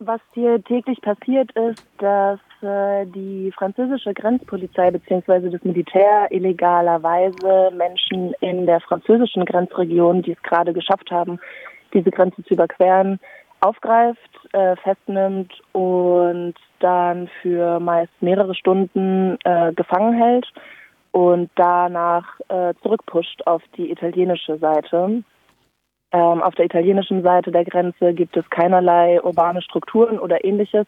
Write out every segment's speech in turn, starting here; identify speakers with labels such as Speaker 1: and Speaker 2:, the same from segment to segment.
Speaker 1: Was hier täglich passiert ist, dass äh, die französische Grenzpolizei bzw. das Militär illegalerweise Menschen in der französischen Grenzregion, die es gerade geschafft haben, diese Grenze zu überqueren, aufgreift, äh, festnimmt und dann für meist mehrere Stunden äh, gefangen hält und danach äh, zurückpusht auf die italienische Seite. Ähm, auf der italienischen Seite der Grenze gibt es keinerlei urbane Strukturen oder ähnliches.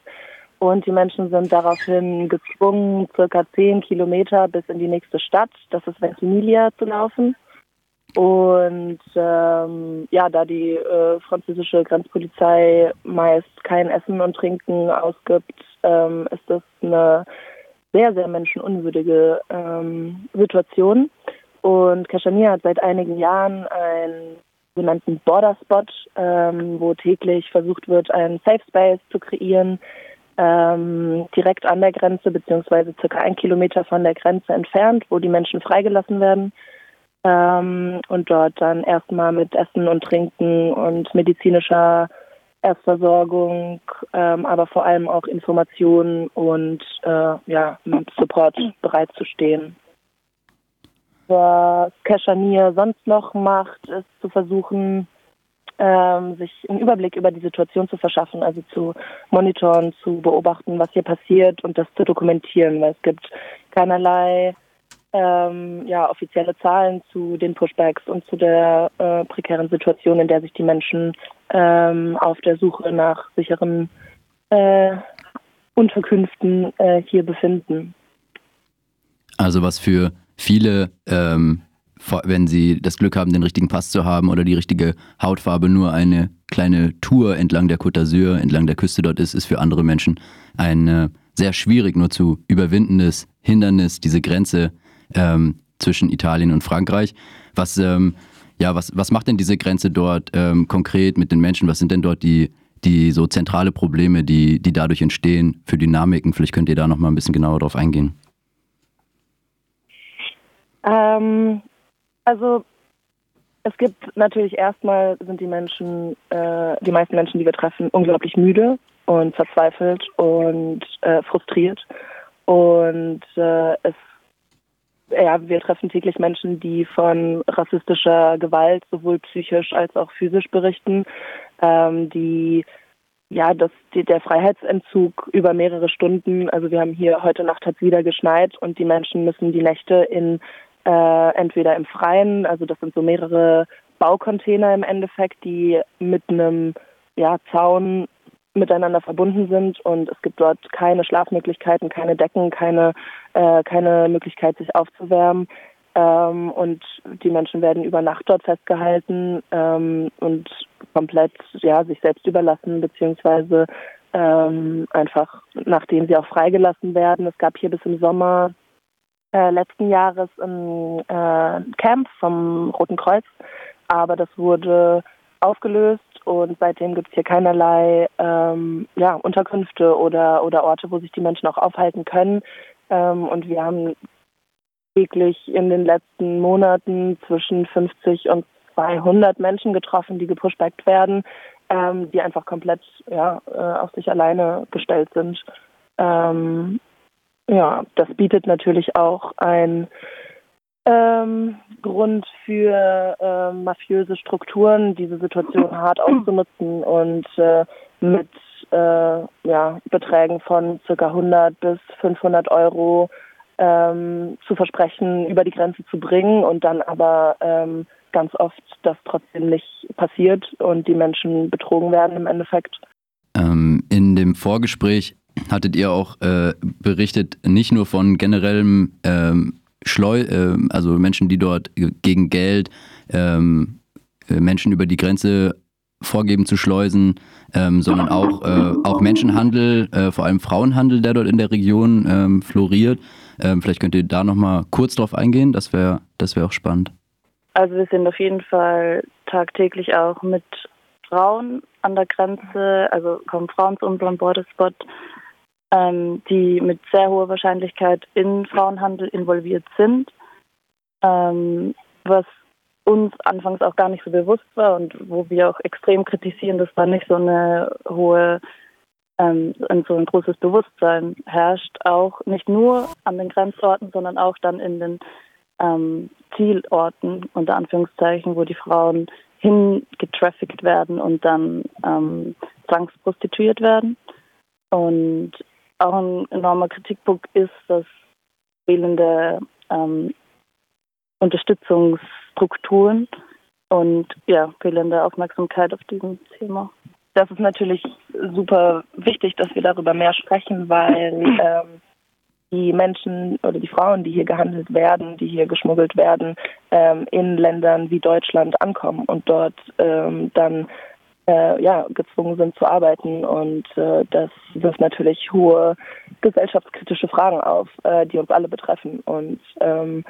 Speaker 1: Und die Menschen sind daraufhin gezwungen, circa zehn Kilometer bis in die nächste Stadt, das ist Ventimiglia, zu laufen. Und ähm, ja, da die äh, französische Grenzpolizei meist kein Essen und Trinken ausgibt, ähm, ist das eine sehr, sehr menschenunwürdige ähm, Situation. Und Kashmir hat seit einigen Jahren einen sogenannten Border Spot, ähm, wo täglich versucht wird, einen Safe Space zu kreieren, ähm, direkt an der Grenze, beziehungsweise circa ein Kilometer von der Grenze entfernt, wo die Menschen freigelassen werden ähm, und dort dann erstmal mit Essen und Trinken und medizinischer Erstversorgung, ähm, aber vor allem auch Informationen und äh, ja, Support bereitzustehen was Kashmir sonst noch macht, ist zu versuchen, ähm, sich einen Überblick über die Situation zu verschaffen, also zu monitoren, zu beobachten, was hier passiert und das zu dokumentieren, weil es gibt keinerlei ähm, ja, offizielle Zahlen zu den Pushbacks und zu der äh, prekären Situation, in der sich die Menschen ähm, auf der Suche nach sicheren äh, Unterkünften äh, hier befinden.
Speaker 2: Also was für viele, ähm, wenn sie das Glück haben, den richtigen Pass zu haben oder die richtige Hautfarbe, nur eine kleine Tour entlang der Côte d'Azur, entlang der Küste dort ist, ist für andere Menschen ein äh, sehr schwierig nur zu überwindendes Hindernis, diese Grenze ähm, zwischen Italien und Frankreich. Was, ähm, ja, was, was macht denn diese Grenze dort ähm, konkret mit den Menschen? Was sind denn dort die, die so zentrale Probleme, die, die dadurch entstehen für Dynamiken? Vielleicht könnt ihr da noch mal ein bisschen genauer drauf eingehen.
Speaker 1: Ähm, also es gibt natürlich erstmal sind die Menschen, äh, die meisten Menschen, die wir treffen, unglaublich müde und verzweifelt und äh, frustriert. Und äh, es ja, wir treffen täglich Menschen, die von rassistischer Gewalt sowohl psychisch als auch physisch berichten, ähm, die ja, das, die, der Freiheitsentzug über mehrere Stunden, also wir haben hier heute Nacht hat wieder geschneit und die Menschen müssen die Nächte in äh, entweder im Freien, also das sind so mehrere Baucontainer im Endeffekt, die mit einem ja, Zaun miteinander verbunden sind und es gibt dort keine Schlafmöglichkeiten, keine Decken, keine, äh, keine Möglichkeit, sich aufzuwärmen. Ähm, und die Menschen werden über Nacht dort festgehalten ähm, und komplett ja, sich selbst überlassen, beziehungsweise ähm, einfach nachdem sie auch freigelassen werden. Es gab hier bis im Sommer äh, letzten Jahres ein äh, Camp vom Roten Kreuz, aber das wurde aufgelöst und seitdem gibt es hier keinerlei ähm, ja, Unterkünfte oder, oder Orte, wo sich die Menschen auch aufhalten können. Ähm, und wir haben täglich in den letzten Monaten zwischen 50 und 200 Menschen getroffen, die gepushbackt werden, ähm, die einfach komplett ja, äh, auf sich alleine gestellt sind. Ähm, ja, das bietet natürlich auch ein ähm, Grund für äh, mafiöse Strukturen, diese Situation hart auszunutzen und äh, mit äh, ja, Beträgen von ca. 100 bis 500 Euro ähm, zu versprechen, über die Grenze zu bringen und dann aber ähm, ganz oft das trotzdem nicht passiert und die Menschen betrogen werden im Endeffekt.
Speaker 2: Ähm, in dem Vorgespräch hattet ihr auch äh, berichtet, nicht nur von generellem ähm, Schleu, äh, also Menschen, die dort gegen Geld ähm, äh, Menschen über die Grenze vorgeben zu schleusen, ähm, sondern auch, äh, auch Menschenhandel, äh, vor allem Frauenhandel, der dort in der Region ähm, floriert. Ähm, vielleicht könnt ihr da nochmal kurz drauf eingehen, das wäre das wär auch spannend.
Speaker 1: Also wir sind auf jeden Fall tagtäglich auch mit Frauen an der Grenze, also kommen Frauen zu unserem Borderspot ähm, die mit sehr hoher Wahrscheinlichkeit in Frauenhandel involviert sind, ähm, was uns anfangs auch gar nicht so bewusst war und wo wir auch extrem kritisieren, dass da nicht so eine hohe
Speaker 3: ähm, so ein großes Bewusstsein herrscht, auch nicht nur an den Grenzorten, sondern auch dann in den ähm, Zielorten, unter Anführungszeichen, wo die Frauen hingetraffickt werden und dann ähm, zwangsprostituiert werden. Und auch ein enormer Kritikpunkt ist, dass fehlende ähm, Unterstützungsstrukturen und ja, fehlende Aufmerksamkeit auf diesem Thema.
Speaker 1: Das ist natürlich super wichtig, dass wir darüber mehr sprechen, weil ähm, die Menschen oder die Frauen, die hier gehandelt werden, die hier geschmuggelt werden, ähm, in Ländern wie Deutschland ankommen und dort ähm, dann äh, ja, gezwungen sind zu arbeiten. Und äh, das wirft natürlich hohe gesellschaftskritische Fragen auf, äh, die uns alle betreffen. Und ähm,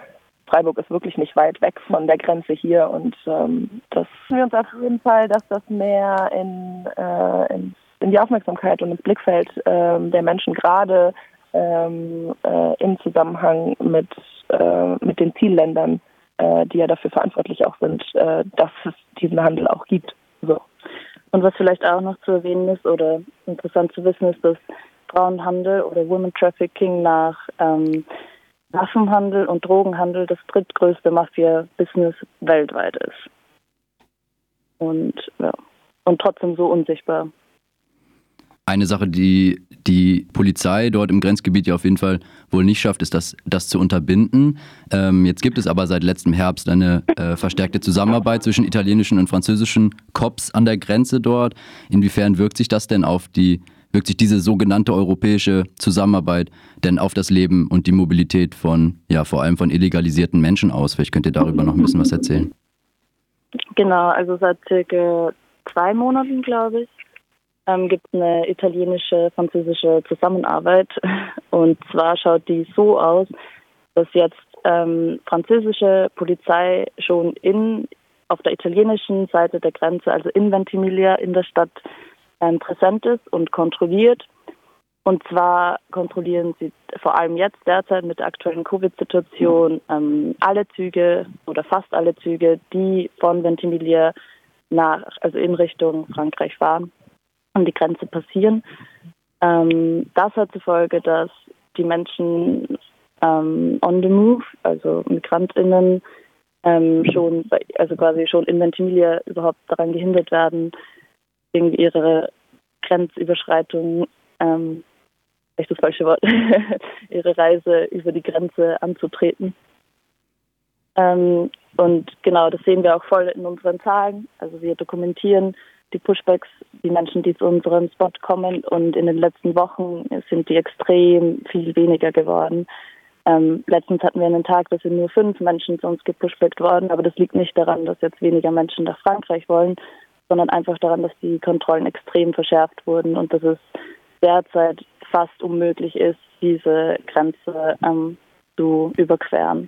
Speaker 1: Freiburg ist wirklich nicht weit weg von der Grenze hier und ähm, das wir uns auf jeden Fall, dass das mehr in, äh, in, in die Aufmerksamkeit und ins Blickfeld äh, der Menschen gerade ähm, äh, im Zusammenhang mit, äh, mit den Zielländern, äh, die ja dafür verantwortlich auch sind, äh, dass es diesen Handel auch gibt.
Speaker 3: Und was vielleicht auch noch zu erwähnen ist oder interessant zu wissen ist, dass Frauenhandel oder Women Trafficking nach ähm, Waffenhandel und Drogenhandel das drittgrößte Mafia-Business weltweit ist. Und, ja, und trotzdem so unsichtbar.
Speaker 2: Eine Sache, die die Polizei dort im Grenzgebiet ja auf jeden Fall wohl nicht schafft, ist das, das zu unterbinden. Ähm, jetzt gibt es aber seit letztem Herbst eine äh, verstärkte Zusammenarbeit zwischen italienischen und französischen Cops an der Grenze dort. Inwiefern wirkt sich das denn auf die wirkt sich diese sogenannte europäische Zusammenarbeit denn auf das Leben und die Mobilität von, ja, vor allem von illegalisierten Menschen aus? Vielleicht könnt ihr darüber noch ein bisschen was erzählen.
Speaker 3: Genau, also seit circa zwei Monaten, glaube ich, ähm, gibt es eine italienische, französische Zusammenarbeit. Und zwar schaut die so aus, dass jetzt ähm, französische Polizei schon in auf der italienischen Seite der Grenze, also in Ventimiglia in der Stadt, ähm, präsent ist und kontrolliert. Und zwar kontrollieren sie vor allem jetzt derzeit mit der aktuellen Covid-Situation ähm, alle Züge oder fast alle Züge, die von Ventimiglia nach, also in Richtung Frankreich fahren und die Grenze passieren. Ähm, das hat zur Folge, dass die Menschen ähm, on the move, also MigrantInnen, ähm, schon, also quasi schon in Ventimiglia überhaupt daran gehindert werden, irgendwie ihre Grenzüberschreitung, ähm, vielleicht das falsche Wort, ihre Reise über die Grenze anzutreten. Ähm, und genau, das sehen wir auch voll in unseren Zahlen. Also wir dokumentieren die Pushbacks, die Menschen, die zu unserem Spot kommen. Und in den letzten Wochen sind die extrem viel weniger geworden. Ähm, letztens hatten wir einen Tag, da sind nur fünf Menschen zu uns gepushbackt worden. Aber das liegt nicht daran, dass jetzt weniger Menschen nach Frankreich wollen, sondern einfach daran, dass die Kontrollen extrem verschärft wurden und dass es derzeit fast unmöglich ist, diese Grenze ähm, zu überqueren.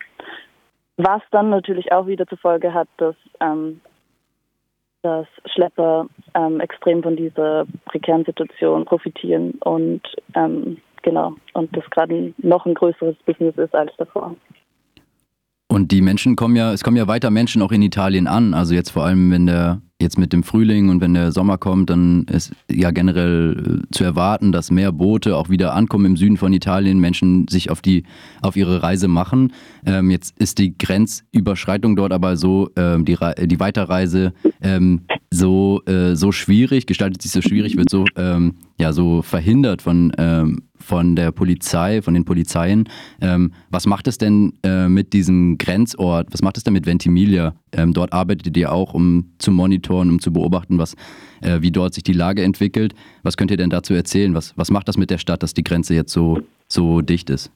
Speaker 3: Was dann natürlich auch wieder zur Folge hat, dass, ähm, dass Schlepper ähm, extrem von dieser prekären Situation profitieren und ähm, genau und das gerade noch ein größeres Business ist als davor.
Speaker 2: Und die Menschen kommen ja, es kommen ja weiter Menschen auch in Italien an. Also jetzt vor allem, wenn der jetzt mit dem Frühling und wenn der Sommer kommt, dann ist ja generell äh, zu erwarten, dass mehr Boote auch wieder ankommen im Süden von Italien, Menschen sich auf die auf ihre Reise machen. Ähm, jetzt ist die Grenzüberschreitung dort aber so, ähm, die, die Weiterreise ähm, so, äh, so schwierig, gestaltet sich so schwierig, wird so, ähm, ja, so verhindert von, ähm, von der Polizei, von den Polizeien. Ähm, was macht es denn äh, mit diesem Grenzort? Was macht es denn mit Ventimiglia? Ähm, dort arbeitet ihr auch, um zu monitoren, um zu beobachten, was, äh, wie dort sich die Lage entwickelt. Was könnt ihr denn dazu erzählen? Was, was macht das mit der Stadt, dass die Grenze jetzt so, so dicht ist?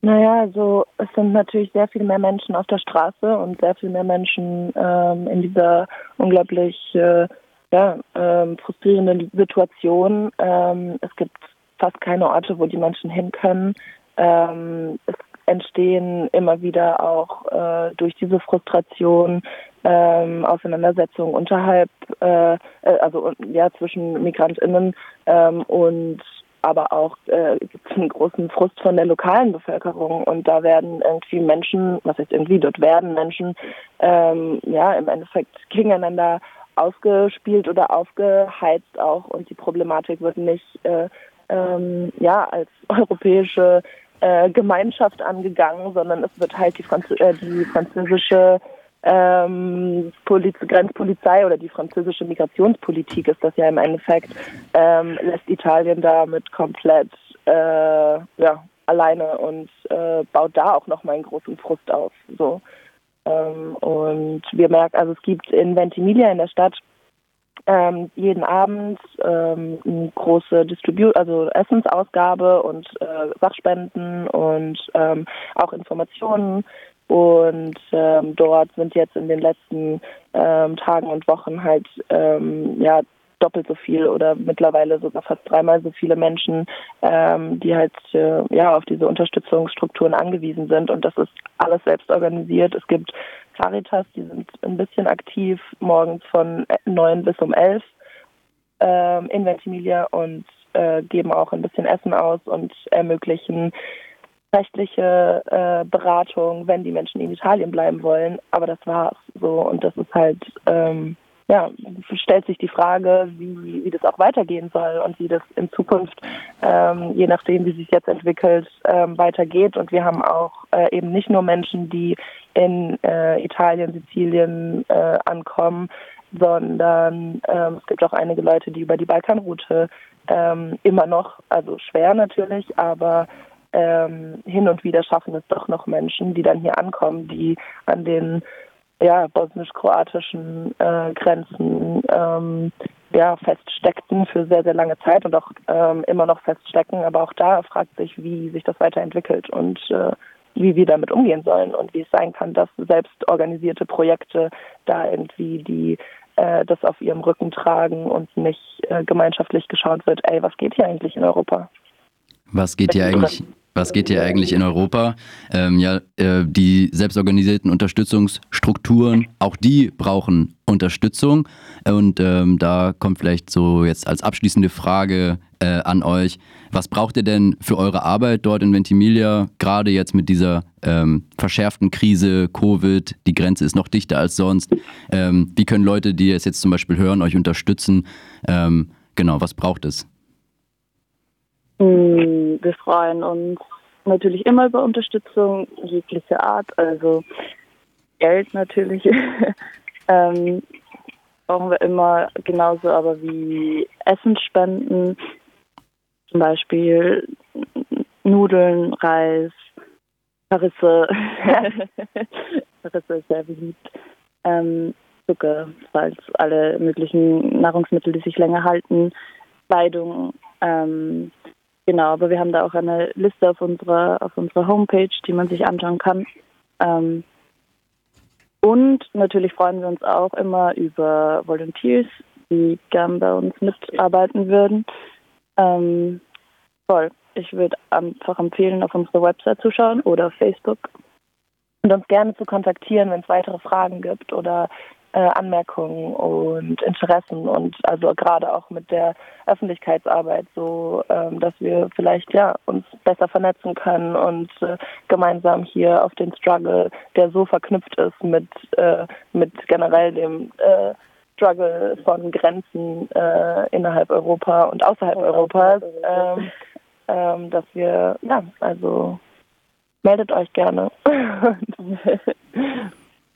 Speaker 1: Naja, also es sind natürlich sehr viel mehr Menschen auf der Straße und sehr viel mehr Menschen ähm, in dieser unglaublich äh, ja, ähm, frustrierenden Situation. Ähm, es gibt fast keine Orte, wo die Menschen hin können. Ähm, es entstehen immer wieder auch äh, durch diese Frustration ähm, Auseinandersetzungen unterhalb, äh, äh also ja zwischen MigrantInnen ähm, und aber auch äh, gibt es einen großen Frust von der lokalen Bevölkerung und da werden irgendwie Menschen, was heißt irgendwie, dort werden Menschen ähm, ja im Endeffekt gegeneinander ausgespielt oder aufgeheizt auch und die Problematik wird nicht äh, ähm, ja als europäische äh, Gemeinschaft angegangen, sondern es wird halt die, Franz äh, die französische ähm, Poliz Grenzpolizei oder die französische Migrationspolitik ist das ja im Endeffekt, ähm, lässt Italien damit komplett äh, ja, alleine und äh, baut da auch nochmal einen großen Frust auf. So. Ähm, und wir merken, also es gibt in Ventimiglia in der Stadt ähm, jeden Abend ähm, eine große Distribu also Essensausgabe und äh, Sachspenden und ähm, auch Informationen. Und ähm, dort sind jetzt in den letzten ähm, Tagen und Wochen halt ähm, ja doppelt so viel oder mittlerweile sogar fast dreimal so viele Menschen, ähm, die halt äh, ja auf diese Unterstützungsstrukturen angewiesen sind. Und das ist alles selbst organisiert. Es gibt Caritas, die sind ein bisschen aktiv, morgens von neun bis um elf ähm, in Ventimiglia und äh, geben auch ein bisschen Essen aus und ermöglichen rechtliche äh, Beratung, wenn die Menschen in Italien bleiben wollen. Aber das war's so und das ist halt ähm, ja, stellt sich die Frage, wie, wie das auch weitergehen soll und wie das in Zukunft, ähm, je nachdem, wie sich jetzt entwickelt, ähm, weitergeht. Und wir haben auch äh, eben nicht nur Menschen, die in äh, Italien, Sizilien äh, ankommen, sondern ähm, es gibt auch einige Leute, die über die Balkanroute ähm, immer noch, also schwer natürlich, aber ähm, hin und wieder schaffen es doch noch Menschen, die dann hier ankommen, die an den ja, bosnisch-kroatischen äh, Grenzen ähm, ja, feststeckten für sehr, sehr lange Zeit und auch ähm, immer noch feststecken. Aber auch da fragt sich, wie sich das weiterentwickelt und äh, wie wir damit umgehen sollen und wie es sein kann, dass selbst organisierte Projekte da irgendwie die äh, das auf ihrem Rücken tragen und nicht äh, gemeinschaftlich geschaut wird, ey, was geht hier eigentlich in Europa?
Speaker 2: Was geht hier eigentlich? Was geht hier eigentlich in Europa? Ähm, ja, äh, die selbstorganisierten Unterstützungsstrukturen, auch die brauchen Unterstützung. Und ähm, da kommt vielleicht so jetzt als abschließende Frage äh, an euch. Was braucht ihr denn für eure Arbeit dort in Ventimiglia, gerade jetzt mit dieser ähm, verschärften Krise, Covid, die Grenze ist noch dichter als sonst? Ähm, wie können Leute, die es jetzt zum Beispiel hören, euch unterstützen? Ähm, genau, was braucht es?
Speaker 3: Mm, wir freuen uns natürlich immer über Unterstützung jeglicher Art, also Geld natürlich. ähm, brauchen wir immer genauso aber wie Essensspenden, zum Beispiel Nudeln, Reis, Karisse. Karisse ist sehr beliebt. Ähm, Zucker, Salz, alle möglichen Nahrungsmittel, die sich länger halten, Kleidung, ähm, Genau, aber wir haben da auch eine Liste auf unserer, auf unserer Homepage, die man sich anschauen kann. Ähm, und natürlich freuen wir uns auch immer über Volunteers, die gern bei uns mitarbeiten würden. Ähm, voll. Ich würde einfach empfehlen, auf unsere Website zu schauen oder auf Facebook.
Speaker 1: Und uns gerne zu kontaktieren, wenn es weitere Fragen gibt oder äh, Anmerkungen und Interessen und also gerade auch mit der Öffentlichkeitsarbeit so, ähm, dass wir vielleicht ja uns besser vernetzen können und äh, gemeinsam hier auf den Struggle, der so verknüpft ist mit äh, mit generell dem äh, Struggle von Grenzen äh, innerhalb Europa und außerhalb Europas, ähm, ähm, dass wir ja also meldet euch gerne.